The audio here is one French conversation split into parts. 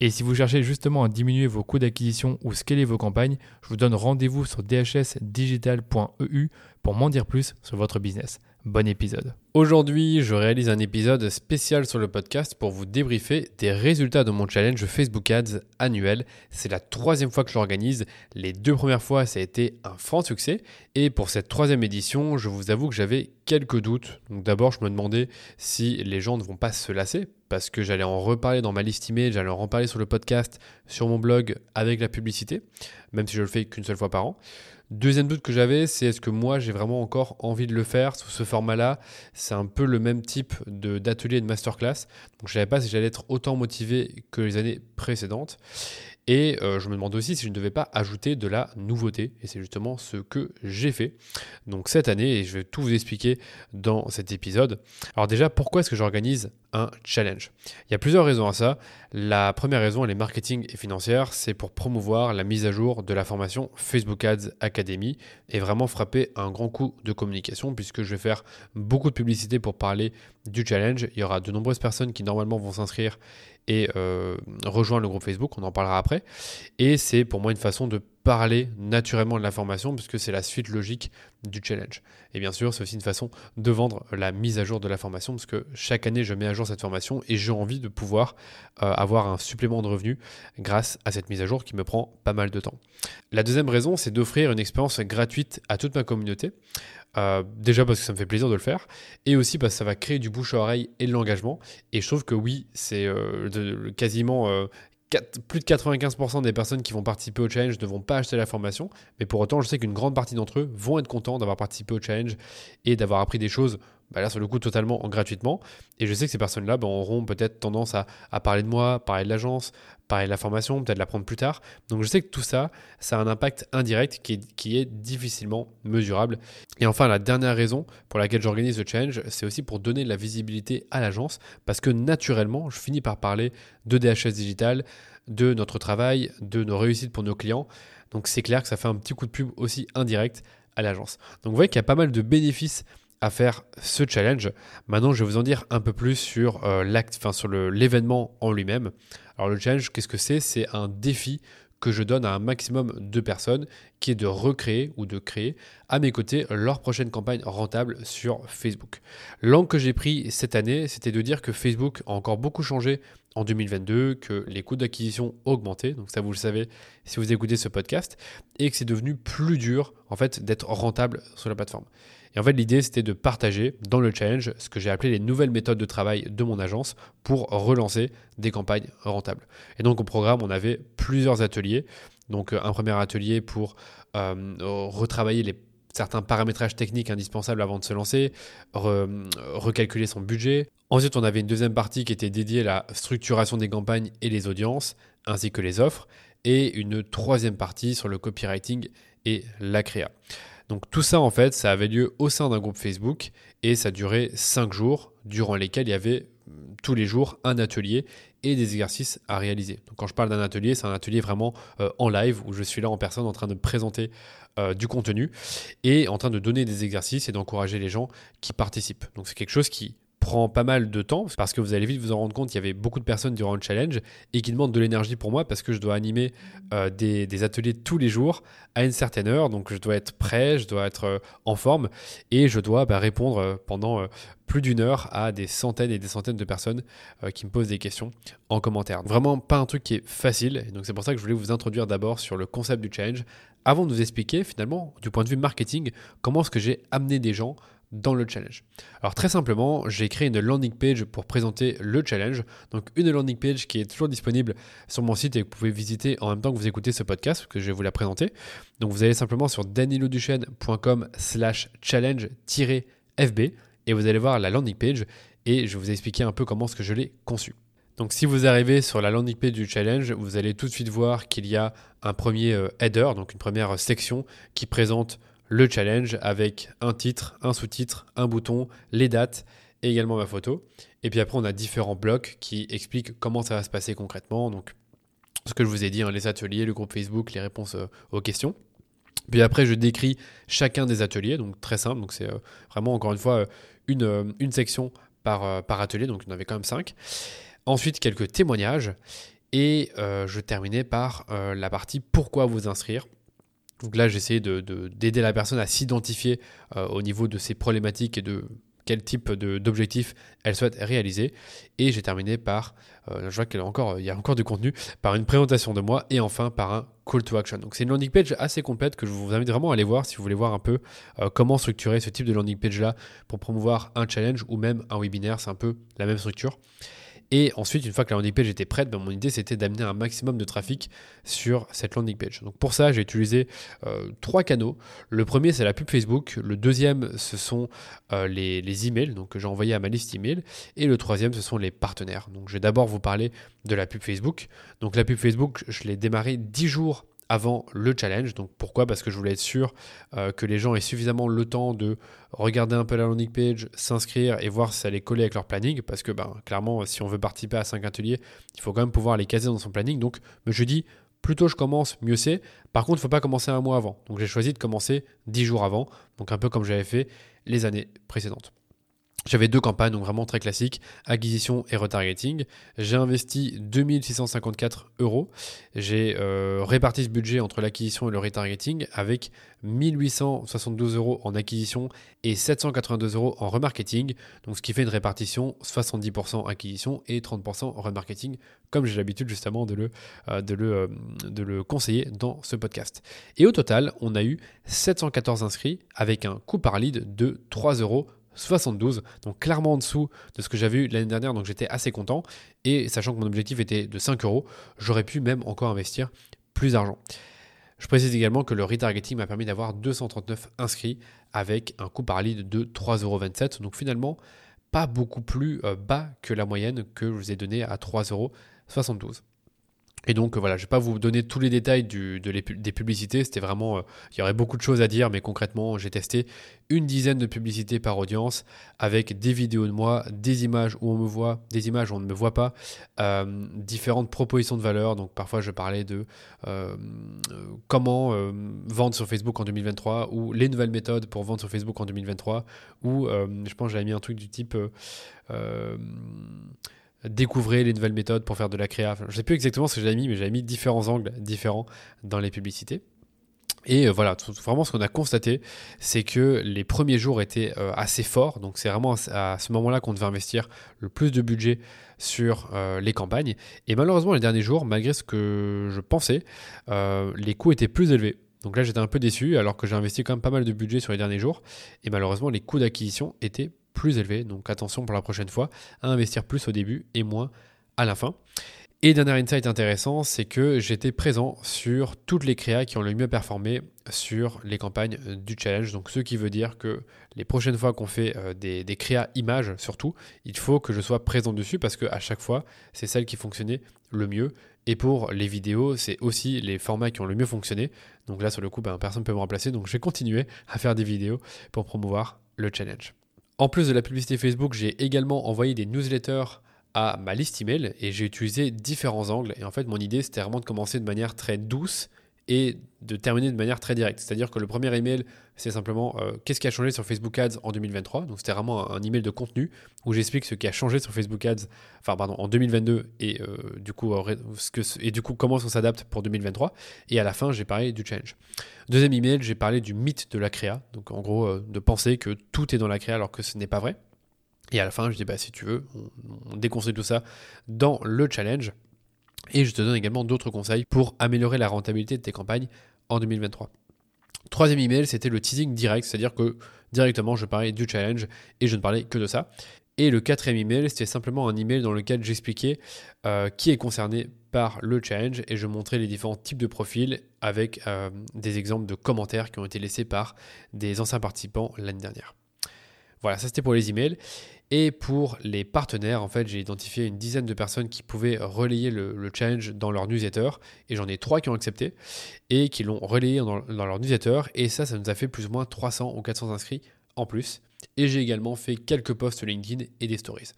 Et si vous cherchez justement à diminuer vos coûts d'acquisition ou scaler vos campagnes, je vous donne rendez-vous sur dhsdigital.eu pour m'en dire plus sur votre business. Bon épisode. Aujourd'hui, je réalise un épisode spécial sur le podcast pour vous débriefer des résultats de mon challenge Facebook Ads annuel. C'est la troisième fois que je l'organise. Les deux premières fois, ça a été un franc succès. Et pour cette troisième édition, je vous avoue que j'avais quelques doutes. Donc d'abord, je me demandais si les gens ne vont pas se lasser parce que j'allais en reparler dans ma liste email, j'allais en reparler sur le podcast, sur mon blog avec la publicité, même si je le fais qu'une seule fois par an. Deuxième doute que j'avais, c'est est-ce que moi j'ai vraiment encore envie de le faire sous ce format-là? C'est un peu le même type d'atelier et de masterclass. Donc je ne savais pas si j'allais être autant motivé que les années précédentes. Et euh, je me demande aussi si je ne devais pas ajouter de la nouveauté. Et c'est justement ce que j'ai fait. Donc cette année, et je vais tout vous expliquer dans cet épisode. Alors déjà, pourquoi est-ce que j'organise un challenge? Il y a plusieurs raisons à ça. La première raison, elle est marketing et financière. C'est pour promouvoir la mise à jour de la formation Facebook Ads Academy et vraiment frapper un grand coup de communication puisque je vais faire beaucoup de publicité pour parler du challenge. Il y aura de nombreuses personnes qui normalement vont s'inscrire et euh, rejoindre le groupe Facebook, on en parlera après. Et c'est pour moi une façon de parler naturellement de l'information puisque c'est la suite logique du challenge. Et bien sûr, c'est aussi une façon de vendre la mise à jour de la formation parce que chaque année, je mets à jour cette formation et j'ai envie de pouvoir euh, avoir un supplément de revenus grâce à cette mise à jour qui me prend pas mal de temps. La deuxième raison, c'est d'offrir une expérience gratuite à toute ma communauté. Euh, déjà parce que ça me fait plaisir de le faire, et aussi parce que ça va créer du bouche à oreille et de l'engagement. Et je trouve que oui, c'est euh, quasiment euh, plus de 95% des personnes qui vont participer au challenge ne vont pas acheter la formation, mais pour autant, je sais qu'une grande partie d'entre eux vont être contents d'avoir participé au challenge et d'avoir appris des choses, bah là, sur le coup, totalement gratuitement. Et je sais que ces personnes-là bah, auront peut-être tendance à, parler de moi, parler de l'agence, parler de la formation, peut-être la prendre plus tard. Donc je sais que tout ça, ça a un impact indirect qui est, qui est difficilement mesurable. Et enfin, la dernière raison pour laquelle j'organise le challenge, c'est aussi pour donner de la visibilité à l'agence, parce que naturellement, je finis par parler de DHS Digital, de notre travail, de nos réussites pour nos clients. Donc c'est clair que ça fait un petit coup de pub aussi indirect à l'agence. Donc vous voyez qu'il y a pas mal de bénéfices à faire ce challenge. Maintenant, je vais vous en dire un peu plus sur euh, l'acte, enfin sur l'événement en lui-même. Alors le challenge, qu'est-ce que c'est? C'est un défi que je donne à un maximum de personnes, qui est de recréer ou de créer à mes côtés leur prochaine campagne rentable sur Facebook. L'angle que j'ai pris cette année, c'était de dire que Facebook a encore beaucoup changé en 2022, que les coûts d'acquisition augmenté, donc ça vous le savez si vous écoutez ce podcast, et que c'est devenu plus dur en fait d'être rentable sur la plateforme. Et en fait, l'idée, c'était de partager dans le challenge ce que j'ai appelé les nouvelles méthodes de travail de mon agence pour relancer des campagnes rentables. Et donc, au programme, on avait plusieurs ateliers. Donc, euh, un premier atelier pour euh, retravailler les certains paramétrages techniques indispensables avant de se lancer, recalculer son budget. Ensuite, on avait une deuxième partie qui était dédiée à la structuration des campagnes et les audiences, ainsi que les offres, et une troisième partie sur le copywriting et la créa. Donc tout ça, en fait, ça avait lieu au sein d'un groupe Facebook et ça durait 5 jours, durant lesquels il y avait mm, tous les jours un atelier et des exercices à réaliser. Donc quand je parle d'un atelier, c'est un atelier vraiment euh, en live où je suis là en personne en train de présenter euh, du contenu et en train de donner des exercices et d'encourager les gens qui participent. Donc c'est quelque chose qui pas mal de temps parce que vous allez vite vous en rendre compte qu'il y avait beaucoup de personnes durant le challenge et qui demandent de l'énergie pour moi parce que je dois animer euh, des, ateliers tous les jours à une certaine heure. Donc je dois être prêt, je dois être euh, en forme et je dois bah, répondre euh, pendant plus d'une heure à des centaines et des centaines de personnes qui me posent des questions en commentaire. Vraiment pas un truc qui est facile. donc c'est pour ça que je voulais vous introduire d'abord sur le concept du challenge avant de vous expliquer finalement du point de vue marketing comment est-ce que j'ai amené des gens dans le challenge. Alors très simplement, j'ai créé une landing page pour présenter le challenge. Donc une landing page qui est toujours disponible sur mon site et que vous pouvez visiter en même temps que vous écoutez ce podcast que je vais vous la présenter. Donc vous allez simplement sur daniloduchesne.com slash challenge-fb et vous allez voir la landing page et je vais vous expliquer un peu comment ce que je l'ai conçu. Donc si vous arrivez sur la landing page du challenge, vous allez tout de suite voir qu'il y a un premier euh, header, donc une première section qui présente le challenge avec un titre, un sous-titre, un bouton, les dates et également ma photo. Et puis après, on a différents blocs qui expliquent comment ça va se passer concrètement. Donc, ce que je vous ai dit, hein, les ateliers, le groupe Facebook, les réponses euh, aux questions. Puis après, je décris chacun des ateliers, donc très simple. Donc, c'est euh, vraiment, encore une fois, euh, une, section par, par atelier. Donc, il y en avait quand même cinq. Ensuite, quelques témoignages. Et je terminais par la partie pourquoi vous inscrire? Donc là, j'essaie d'aider de, d'aider la personne à s'identifier euh, au niveau de ses problématiques et de quel type d'objectif elle souhaite réaliser. Et j'ai terminé par, euh, je vois qu'il y, a encore, il y a encore du contenu, par une présentation de moi et enfin par un call to action. Donc c'est une landing page assez complète que je vous invite vraiment à aller voir si vous voulez voir un peu euh, comment structurer ce type de landing page là pour promouvoir un challenge ou même un webinaire. C'est un peu la même structure. Et ensuite, une fois que la landing page était prête, ben, mon idée c'était d'amener un maximum de trafic sur cette landing page. Donc pour ça, j'ai utilisé euh, trois canaux. Le premier, c'est la pub Facebook. Le deuxième, ce sont euh, les, les, emails donc, que j'ai envoyés à ma liste email. Et le troisième, ce sont les partenaires. Donc je vais d'abord vous parler de la pub Facebook. Donc la pub Facebook, je l'ai démarré 10 jours avant le challenge. Donc pourquoi? Parce que je voulais être sûr euh, que les gens aient suffisamment le temps de regarder un peu la landing page, s'inscrire et voir si ça les coller avec leur planning. Parce que ben, clairement, si on veut participer à 5 ateliers, il faut quand même pouvoir les caser dans son planning. Donc je dis, plus tôt je commence, mieux c'est. Par contre, il ne faut pas commencer un mois avant. Donc j'ai choisi de commencer 10 jours avant. Donc un peu comme j'avais fait les années précédentes. J'avais deux campagnes, donc vraiment très classiques, acquisition et retargeting. J'ai investi 2654 euros. J'ai euh, réparti ce budget entre l'acquisition et le retargeting avec 1872 euros en acquisition et 782 euros en remarketing. Donc ce qui fait une répartition 70% acquisition et 30% remarketing, comme j'ai l'habitude justement de le, euh, de, le, euh, de le conseiller dans ce podcast. Et au total, on a eu 714 inscrits avec un coût par lead de 3 euros 72, donc clairement en dessous de ce que j'avais eu l'année dernière, donc j'étais assez content. Et sachant que mon objectif était de 5 euros, j'aurais pu même encore investir plus d'argent. Je précise également que le retargeting m'a permis d'avoir 239 inscrits avec un coût par lead de 3,27 euros. Donc finalement, pas beaucoup plus euh, bas que la moyenne que je vous ai donnée à 3,72 euros. Et donc voilà, je ne vais pas vous donner tous les détails des publicités, c'était vraiment, euh, il y aurait beaucoup de choses à dire, mais concrètement, j'ai testé une dizaine de publicités par audience avec des vidéos de moi, des images où on me voit, des images où on ne me voit pas, euh, différentes propositions de valeur. Donc parfois, je parlais de euh, comment vendre sur Facebook en 2023 ou les nouvelles méthodes pour vendre sur Facebook en 2023 ou je pense j'avais mis un truc du type découvrez les nouvelles méthodes pour faire de la créa. je ne sais plus exactement ce que j'avais mis, mais j'avais mis différents angles différents dans les publicités. Et euh, voilà, vraiment ce qu'on a constaté, c'est que les premiers jours étaient euh, assez forts. Donc c'est vraiment à ce moment-là qu'on devait investir le plus de budget sur euh, les campagnes. Et malheureusement, les derniers jours, malgré ce que je pensais, les coûts étaient plus élevés. Donc là, j'étais un peu déçu, alors que j'ai investi quand même pas mal de budget sur les derniers jours. Et malheureusement, les coûts d'acquisition étaient plus élevé. Donc attention pour la prochaine fois à investir plus au début et moins à la fin. Et dernier insight intéressant, c'est que j'étais présent sur toutes les créas qui ont le mieux performé sur les campagnes du challenge. Donc ce qui veut dire que les prochaines fois qu'on fait euh, des, créas images, surtout, il faut que je sois présent dessus parce qu'à chaque fois, c'est celle qui fonctionnait le mieux. Et pour les vidéos, c'est aussi les formats qui ont le mieux fonctionné. Donc là, sur le coup, ben, personne ne peut me remplacer. Donc je vais continuer à faire des vidéos pour promouvoir le challenge. En plus de la publicité Facebook, j'ai également envoyé des newsletters à ma liste email et j'ai utilisé différents angles. Et en fait, mon idée, c'était vraiment de commencer de manière très douce et de terminer de manière très directe. C'est-à-dire que le premier email, c'est simplement euh, qu'est-ce qui a changé sur Facebook Ads en 2023. Donc c'était vraiment un, email de contenu où j'explique ce qui a changé sur Facebook Ads, enfin pardon, en 2022 et euh, du coup ce que, et du coup comment on s'adapte pour 2023. Et à la fin, j'ai parlé du change. Deuxième email, j'ai parlé du mythe de la créa. Donc en gros, euh, de penser que tout est dans la créa alors que ce n'est pas vrai. Et à la fin, je dis bah si tu veux, on, on déconstruit tout ça dans le challenge. Et je te donne également d'autres conseils pour améliorer la rentabilité de tes campagnes en 2023. Troisième email, c'était le teasing direct, c'est-à-dire que directement je parlais du challenge et je ne parlais que de ça. Et le quatrième email, c'était simplement un email dans lequel j'expliquais euh, qui est concerné par le challenge et je montrais les différents types de profils avec euh, des exemples de commentaires qui ont été laissés par des anciens participants l'année dernière. Voilà, ça c'était pour les emails. Et pour les partenaires, en fait, j'ai identifié une dizaine de personnes qui pouvaient relayer le, challenge dans leur newsletter. Et j'en ai trois qui ont accepté et qui l'ont relayé dans, dans, leur newsletter. Et ça, ça nous a fait plus ou moins 300 ou 400 inscrits en plus. Et j'ai également fait quelques posts LinkedIn et des stories.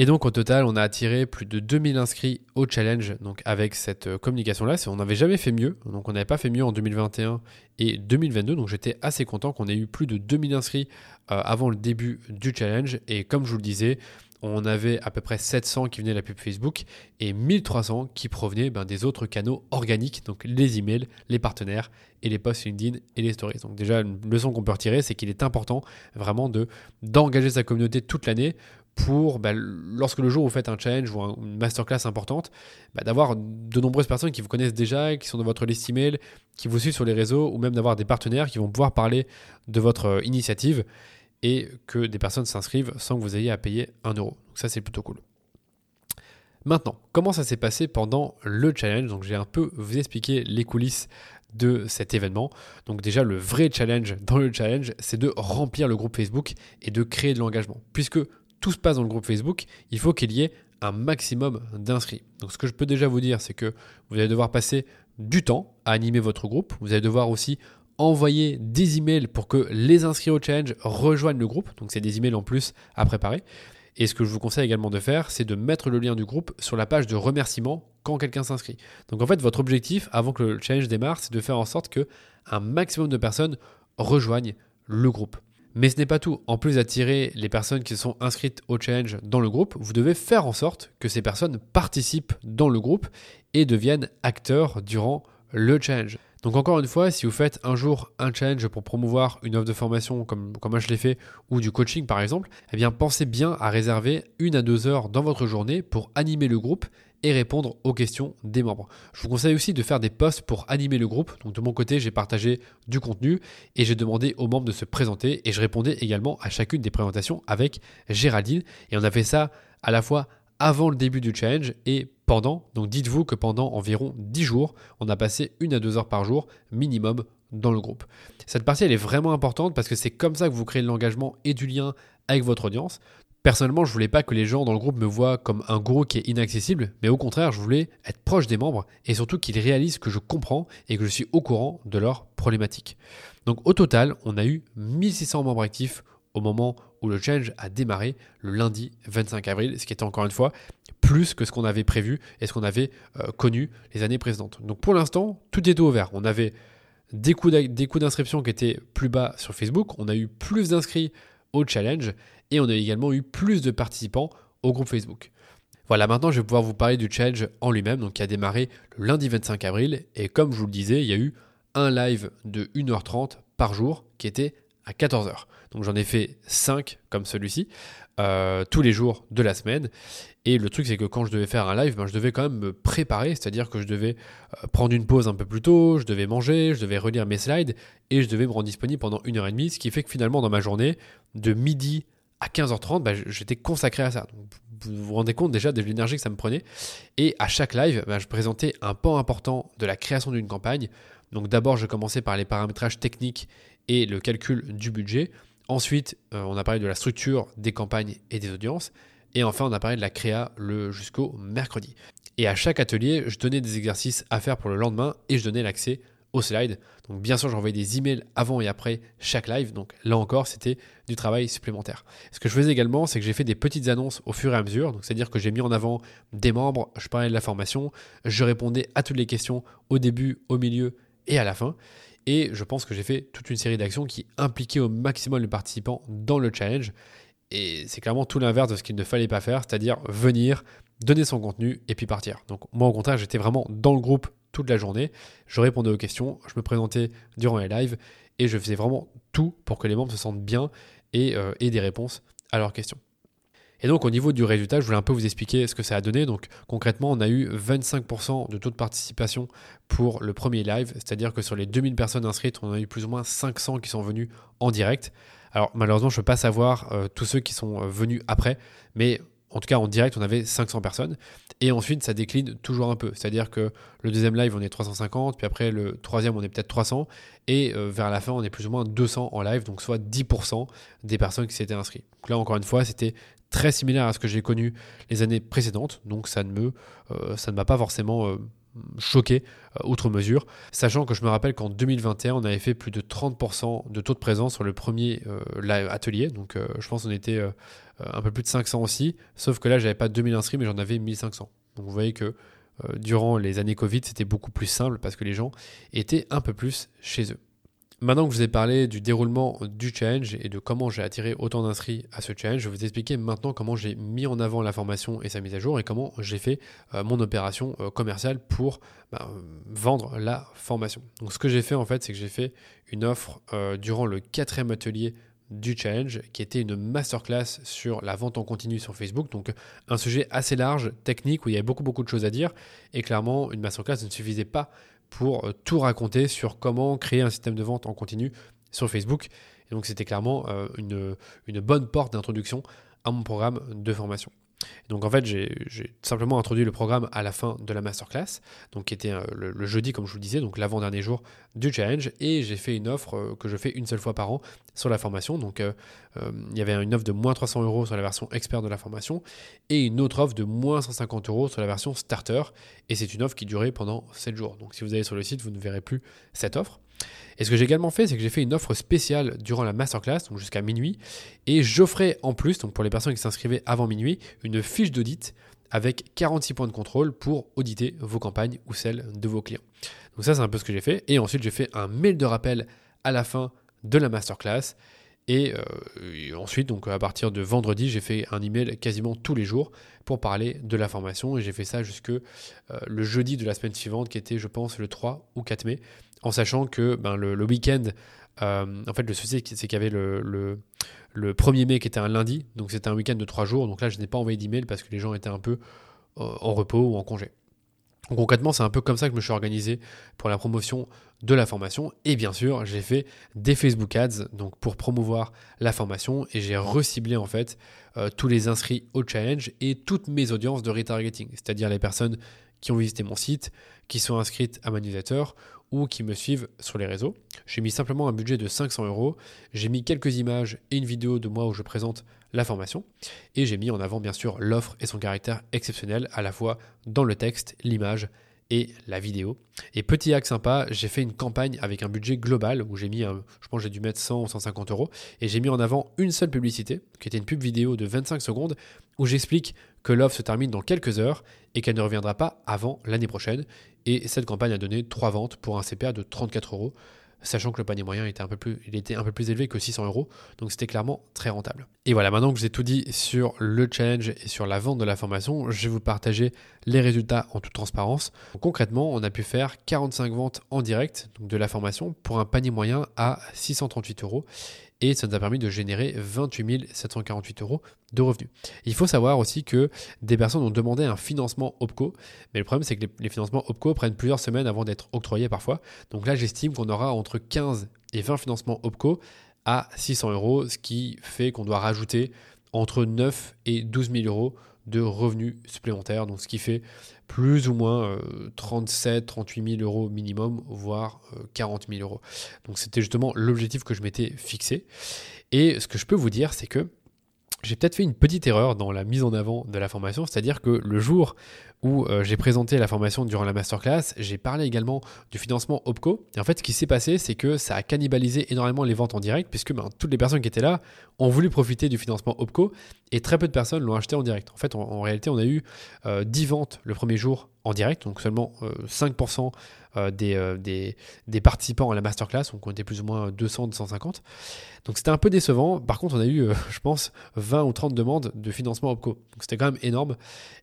Et donc au total, on a attiré plus de 2000 inscrits au challenge donc avec cette euh, communication-là. On n'avait jamais fait mieux, donc on n'avait pas fait mieux en 2021 et 2022. Donc j'étais assez content qu'on ait eu plus de 2000 inscrits euh, avant le début du challenge. Et comme je vous le disais, on avait à peu près 700 qui venaient de la pub Facebook et 1300 qui provenaient ben, des autres canaux organiques, donc les emails, les partenaires et les posts LinkedIn et les stories. Donc déjà, une leçon qu'on peut retirer, c'est qu'il est important vraiment de d'engager sa communauté toute l'année pour, bah, lorsque le jour où vous faites un challenge ou une masterclass importante, bah, d'avoir de nombreuses personnes qui vous connaissent déjà, qui sont dans votre liste email, qui vous suivent sur les réseaux, ou même d'avoir des partenaires qui vont pouvoir parler de votre euh, initiative et que des personnes s'inscrivent sans que vous ayez à payer un euro. Donc ça, c'est plutôt cool. Maintenant, comment ça s'est passé pendant le challenge? Donc j'ai un peu vous expliqué les coulisses de cet événement. Donc déjà, le vrai challenge dans le challenge, c'est de remplir le groupe Facebook et de créer de l'engagement. Puisque tout se passe dans le groupe Facebook, il faut qu'il y ait un maximum d'inscrits. Donc ce que je peux déjà vous dire, c'est que vous allez devoir passer du temps à animer votre groupe. Vous allez devoir aussi envoyer des emails pour que les inscrits au challenge rejoignent le groupe. Donc c'est des emails en plus à préparer. Et ce que je vous conseille également de faire, c'est de mettre le lien du groupe sur la page de remerciement quand quelqu'un s'inscrit. Donc en fait, votre objectif avant que le challenge démarre, c'est de faire en sorte que un maximum de personnes rejoignent le groupe. Mais ce n'est pas tout. En plus d'attirer les personnes qui sont inscrites au challenge dans le groupe, vous devez faire en sorte que ces personnes participent dans le groupe et deviennent acteurs durant le challenge. Donc encore une fois, si vous faites un jour un challenge pour promouvoir une offre de formation comme, comme moi je l'ai fait, ou du coaching par exemple, eh bien pensez bien à réserver une à deux heures dans votre journée pour animer le groupe et répondre aux questions des membres. Je vous conseille aussi de faire des posts pour animer le groupe. Donc de mon côté, j'ai partagé du contenu et j'ai demandé aux membres de se présenter et je répondais également à chacune des présentations avec Géraldine. Et on a fait ça à la fois avant le début du challenge et pendant. Donc dites-vous que pendant environ 10 jours, on a passé une à deux heures par jour minimum dans le groupe. Cette partie, elle est vraiment importante parce que c'est comme ça que vous créez de l'engagement et du lien avec votre audience. Personnellement, je voulais pas que les gens dans le groupe me voient comme un gourou qui est inaccessible, mais au contraire, je voulais être proche des membres et surtout qu'ils réalisent que je comprends et que je suis au courant de leurs problématiques. Donc au total, on a eu 1600 membres actifs au moment où le challenge a démarré le lundi 25 avril, ce qui était encore une fois plus que ce qu'on avait prévu et ce qu'on avait euh, connu les années précédentes. Donc pour l'instant, tout était ouvert. On avait des coûts d'inscription qui étaient plus bas sur Facebook, on a eu plus d'inscrits au challenge et on a également eu plus de participants au groupe Facebook. Voilà, maintenant je vais pouvoir vous parler du challenge en lui-même, donc qui a démarré le lundi 25 avril. Et comme je vous le disais, il y a eu un live de 1h30 par jour qui était à 14h. Donc j'en ai fait 5 comme celui-ci, euh, tous les jours de la semaine. Et le truc, c'est que quand je devais faire un live, ben, je devais quand même me préparer, c'est-à-dire que je devais euh, prendre une pause un peu plus tôt, je devais manger, je devais relire mes slides et je devais me rendre disponible pendant une heure et demie, ce qui fait que finalement, dans ma journée, de midi à 15h30, bah, j'étais consacré à ça. vous vous rendez compte déjà de l'énergie que ça me prenait. Et à chaque live, bah, je présentais un pan important de la création d'une campagne. Donc d'abord, je commençais par les paramétrages techniques et le calcul du budget. Ensuite, euh, on a parlé de la structure des campagnes et des audiences. Et enfin, on a parlé de la créa le jusqu'au mercredi. Et à chaque atelier, je donnais des exercices à faire pour le lendemain et je donnais l'accès au slide. Donc bien sûr, j'envoyais des emails avant et après chaque live. Donc là encore, c'était du travail supplémentaire. Ce que je faisais également, c'est que j'ai fait des petites annonces au fur et à mesure. Donc c'est-à-dire que j'ai mis en avant des membres, je parlais de la formation, je répondais à toutes les questions au début, au milieu et à la fin. Et je pense que j'ai fait toute une série d'actions qui impliquaient au maximum les participants dans le challenge. Et c'est clairement tout l'inverse de ce qu'il ne fallait pas faire, c'est-à-dire venir, donner son contenu et puis partir. Donc moi au contraire, j'étais vraiment dans le groupe la journée. Je répondais aux questions, je me présentais durant les lives et je faisais vraiment tout pour que les membres se sentent bien et euh, aient des réponses à leurs questions. Et donc au niveau du résultat, je voulais un peu vous expliquer ce que ça a donné. Donc concrètement, on a eu 25% de taux de participation pour le premier live, c'est-à-dire que sur les 2000 personnes inscrites, on a eu plus ou moins 500 qui sont venus en direct. Alors malheureusement, je ne peux pas savoir euh, tous ceux qui sont euh, venus après, mais en tout cas en direct, on avait 500 personnes. Et ensuite, ça décline toujours un peu. C'est-à-dire que le deuxième live, on est 350, puis après le troisième, on est peut-être 300, et euh, vers la fin, on est plus ou moins 200 en live, donc soit 10% des personnes qui s'étaient inscrites. Donc là, encore une fois, c'était très similaire à ce que j'ai connu les années précédentes, donc ça ne me, euh, ça ne m'a pas forcément euh, choqué outre mesure, sachant que je me rappelle qu'en 2021, on avait fait plus de 30% de taux de présence sur le premier live atelier, donc je pense qu'on était euh, un peu plus de 500 aussi, sauf que là, j'avais pas 2000 inscrits, mais j'en avais 1500. Donc vous voyez que euh, durant les années Covid, c'était beaucoup plus simple parce que les gens étaient un peu plus chez eux. Maintenant que je vous ai parlé du déroulement du challenge et de comment j'ai attiré autant d'inscrits à ce challenge, je vais vous expliquer maintenant comment j'ai mis en avant la formation et sa mise à jour et comment j'ai fait euh, mon opération commerciale pour bah, vendre la formation. Donc ce que j'ai fait en fait, c'est que j'ai fait une offre durant le quatrième atelier du challenge, qui était une masterclass sur la vente en continu sur Facebook. Donc un sujet assez large, technique, où il y avait beaucoup beaucoup de choses à dire. Et clairement, une masterclass ne suffisait pas pour euh, tout raconter sur comment créer un système de vente en continu sur Facebook. Et donc c'était clairement euh, une, une bonne porte d'introduction à mon programme de formation. Donc en fait, j'ai simplement introduit le programme à la fin de la masterclass, donc qui était euh, le, jeudi, comme je vous le disais, donc l'avant-dernier jour du challenge, et j'ai fait une offre euh, que je fais une seule fois par an sur la formation. Donc euh, il y avait une offre de moins 300 euros sur la version expert de la formation, et une autre offre de moins 150 euros sur la version starter, et c'est une offre qui durait pendant 7 jours. Donc si vous allez sur le site, vous ne verrez plus cette offre. Et ce que j'ai également fait, c'est que j'ai fait une offre spéciale durant la masterclass, donc jusqu'à minuit, et j'offrais en plus, donc pour les personnes qui s'inscrivaient avant minuit, une fiche d'audit avec 46 points de contrôle pour auditer vos campagnes ou celles de vos clients. Donc ça, c'est un peu ce que j'ai fait. Et ensuite, j'ai fait un mail de rappel à la fin de la masterclass. Et, euh, ensuite, donc à partir de vendredi, j'ai fait un email quasiment tous les jours pour parler de la formation. Et j'ai fait ça jusque euh, le jeudi de la semaine suivante, qui était, je pense, le 3 ou 4 mai en sachant que ben, le, week-end, euh, en fait, le souci, c'est qu'il y avait le, le, 1er mai qui était un lundi, donc c'était un week-end de 3 jours. Donc là, je n'ai pas envoyé d'email parce que les gens étaient un peu en repos ou en congé. Concrètement, c'est un peu comme ça que je me suis organisé pour la promotion de la formation. Et bien sûr, j'ai fait des Facebook Ads donc pour promouvoir la formation et j'ai reciblé en fait euh, tous les inscrits au challenge et toutes mes audiences de retargeting, c'est-à-dire les personnes qui ont visité mon site, qui sont inscrites à ma newsletter ou qui me suivent sur les réseaux. J'ai mis simplement un budget de 500 euros, j'ai mis quelques images et une vidéo de moi où je présente la formation, et j'ai mis en avant bien sûr l'offre et son caractère exceptionnel à la fois dans le texte, l'image et la vidéo. Et petit hack sympa, j'ai fait une campagne avec un budget global où j'ai mis, je pense j'ai dû mettre 100 ou 150 euros, et j'ai mis en avant une seule publicité, qui était une pub vidéo de 25 secondes, où j'explique que l'offre se termine dans quelques heures et qu'elle ne reviendra pas avant l'année prochaine. Et cette campagne a donné 3 ventes pour un CPA de 34 euros sachant que le panier moyen était un peu plus, élevé que 600 euros, donc c'était clairement très rentable. Et voilà, maintenant que j'ai tout dit sur le challenge et sur la vente de la formation, je vais vous partager les résultats en toute transparence. concrètement, on a pu faire 45 ventes en direct de la formation pour un panier moyen à 638 euros et ça nous a permis de générer 28 748 euros de revenus. Il faut savoir aussi que des personnes ont demandé un financement OPCO, mais le problème c'est que les, financements OPCO prennent plusieurs semaines avant d'être octroyés parfois. Donc là j'estime qu'on aura entre 15 et 20 financements OPCO à 600 euros, ce qui fait qu'on doit rajouter entre 9 et 12 000 euros de revenus supplémentaires, donc ce qui fait plus ou moins 37, 38 000 euros minimum, voire 40 euh, 000 euros. Donc c'était justement l'objectif que je m'étais fixé. Et ce que je peux vous dire, c'est que j'ai peut-être fait une petite erreur dans la mise en avant de la formation, c'est-à-dire que le jour où euh, j'ai présenté la formation durant la masterclass. J'ai parlé également du financement OPCO. Et en fait, ce qui s'est passé, c'est que ça a cannibalisé énormément les ventes en direct, puisque ben, toutes les personnes qui étaient là ont voulu profiter du financement OPCO et très peu de personnes l'ont acheté en direct. En fait, en, réalité, on a eu 10 ventes le premier jour en direct, donc seulement 5% euh, euh, des, des, participants à la masterclass, donc on était plus ou moins 200, 250. Donc c'était un peu décevant. Par contre, on a eu, euh, je pense, 20 ou 30 demandes de financement OPCO. Donc c'était quand même énorme.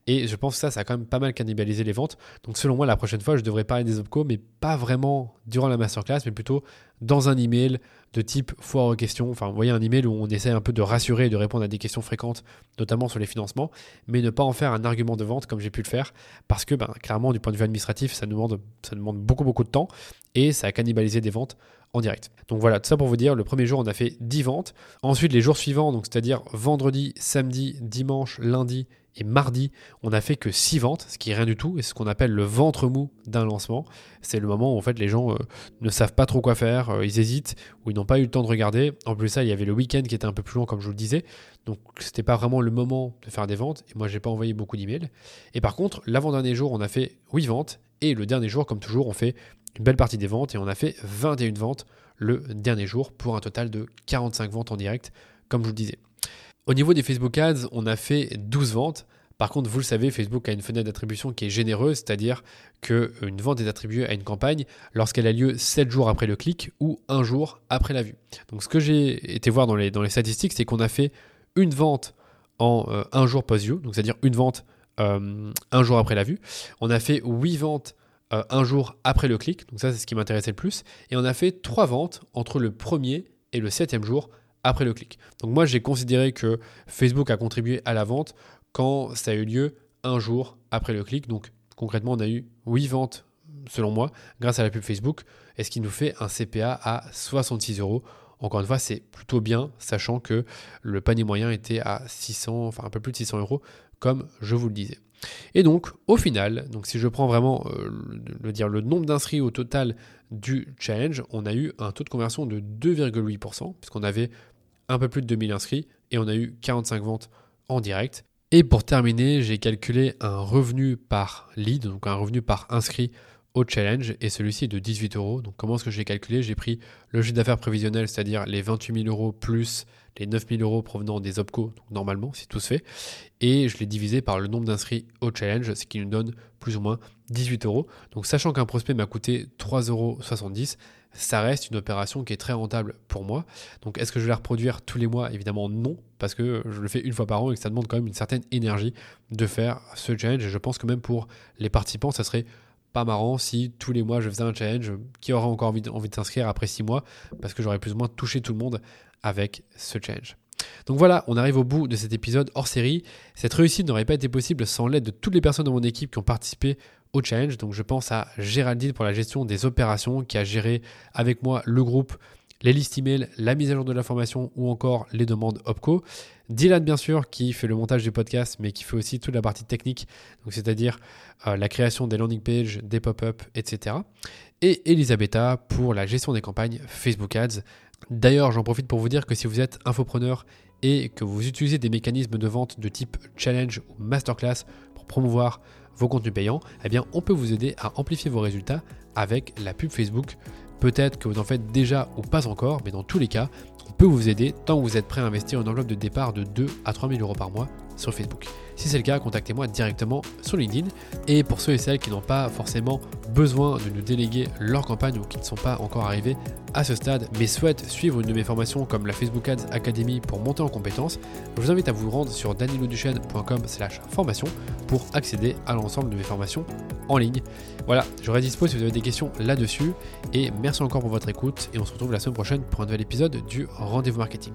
Et je pense que ça, ça a quand même pas mal cannibalisé les ventes. Donc selon moi, la prochaine fois, je devrais parler des OPCO, mais pas vraiment durant la masterclass, mais plutôt dans un email de type foire aux questions. Enfin, vous voyez, un email où on essaie un peu de rassurer et de répondre à des questions fréquentes, notamment sur les financements, mais ne pas en faire un argument de vente comme j'ai pu le faire, parce que ben, clairement, du point de vue administratif, ça demande, ça demande beaucoup, beaucoup de temps et ça a cannibalisé des ventes direct. Donc voilà, tout ça pour vous dire, le premier jour, on a fait 10 ventes. Ensuite, les jours suivants, donc c'est-à-dire vendredi, samedi, dimanche, lundi et mardi, on n'a fait que 6 ventes, ce qui est rien du tout, et ce qu'on appelle le ventre mou d'un lancement. C'est le moment où en fait les gens euh, ne savent pas trop quoi faire, euh, ils hésitent, ou ils n'ont pas eu le temps de regarder. En plus ça, il y avait le week-end qui était un peu plus long comme je vous le disais, donc c'était pas vraiment le moment de faire des ventes, et moi j'ai pas envoyé beaucoup d'emails. Et par contre, l'avant-dernier jour, on a fait 8 ventes, et le dernier jour, comme toujours, on fait une belle partie des ventes, et on a fait 21 ventes le dernier jour, pour un total de 45 ventes en direct, comme je vous le disais. Au niveau des Facebook Ads, on a fait 12 ventes. Par contre, vous le savez, Facebook a une fenêtre d'attribution qui est généreuse, c'est-à-dire qu'une vente est attribuée à une campagne lorsqu'elle a lieu 7 jours après le clic ou un jour après la vue. Donc ce que j'ai été voir dans les, dans les statistiques, c'est qu'on a fait une vente en euh, un jour post-view, donc c'est-à-dire une vente euh, un jour après la vue. On a fait 8 ventes euh, un jour après le clic, donc ça c'est ce qui m'intéressait le plus. Et on a fait 3 ventes entre le premier et le septième jour après le clic. Donc moi j'ai considéré que Facebook a contribué à la vente quand ça a eu lieu un jour après le clic. Donc concrètement on a eu 8 ventes selon moi grâce à la pub Facebook et ce qui nous fait un CPA à 66 euros. Encore une fois, c'est plutôt bien, sachant que le panier moyen était à 600, enfin un peu plus de 600 euros, comme je vous le disais. Et donc, au final, donc si je prends vraiment euh, le, dire, le nombre d'inscrits au total du challenge, on a eu un taux de conversion de 2,8%, puisqu'on avait un peu plus de 2000 inscrits et on a eu 45 ventes en direct. Et pour terminer, j'ai calculé un revenu par lead, donc un revenu par inscrit au challenge, et celui-ci est de 18 euros. Donc comment est-ce que j'ai calculé? J'ai pris le chiffre d'affaires prévisionnel, c'est-à-dire les 28 000 euros plus les 9 000 euros provenant des OPCO, donc normalement, si tout se fait, et je l'ai divisé par le nombre d'inscrits au challenge, ce qui nous donne plus ou moins 18 euros. Donc sachant qu'un prospect m'a coûté 3,70 euros, ça reste une opération qui est très rentable pour moi. Donc est-ce que je vais la reproduire tous les mois? Évidemment non, parce que je le fais une fois par an et que ça demande quand même une certaine énergie de faire ce challenge. Et je pense que même pour les participants, ça serait pas marrant si tous les mois je faisais un challenge qui aurait encore envie de, envie de s'inscrire après six mois, parce que j'aurais plus ou moins touché tout le monde avec ce challenge. Donc voilà, on arrive au bout de cet épisode hors série. Cette réussite n'aurait pas été possible sans l'aide de toutes les personnes de mon équipe qui ont participé au challenge. Donc je pense à Géraldine pour la gestion des opérations qui a géré avec moi le groupe, les listes email, la mise à jour de l'information ou encore les demandes OPCO. Dylan bien sûr qui fait le montage du podcast mais qui fait aussi toute la partie technique, c'est-à-dire euh, la création des landing pages, des pop-up, etc. Et Elisabetta pour la gestion des campagnes Facebook Ads. D'ailleurs j'en profite pour vous dire que si vous êtes infopreneur et que vous utilisez des mécanismes de vente de type challenge ou masterclass pour promouvoir vos contenus payants, eh bien on peut vous aider à amplifier vos résultats avec la pub Facebook. Peut-être que vous en faites déjà ou pas encore, mais dans tous les cas, on peut vous aider tant que vous êtes prêt à investir une enveloppe de départ de 2 à 3 000 euros par mois sur Facebook. Si c'est le cas, contactez-moi directement sur LinkedIn. Et pour ceux et celles qui n'ont pas forcément besoin de nous déléguer leur campagne ou qui ne sont pas encore arrivés à ce stade, mais souhaitent suivre une de mes formations comme la Facebook Ads Academy pour monter en compétences, je vous invite à vous rendre sur daniloduchesne.com slash formation pour accéder à l'ensemble de mes formations en ligne. Voilà, je reste dispo si vous avez des questions là-dessus. Et merci encore pour votre écoute et on se retrouve la semaine prochaine pour un nouvel épisode du Rendez-vous Marketing.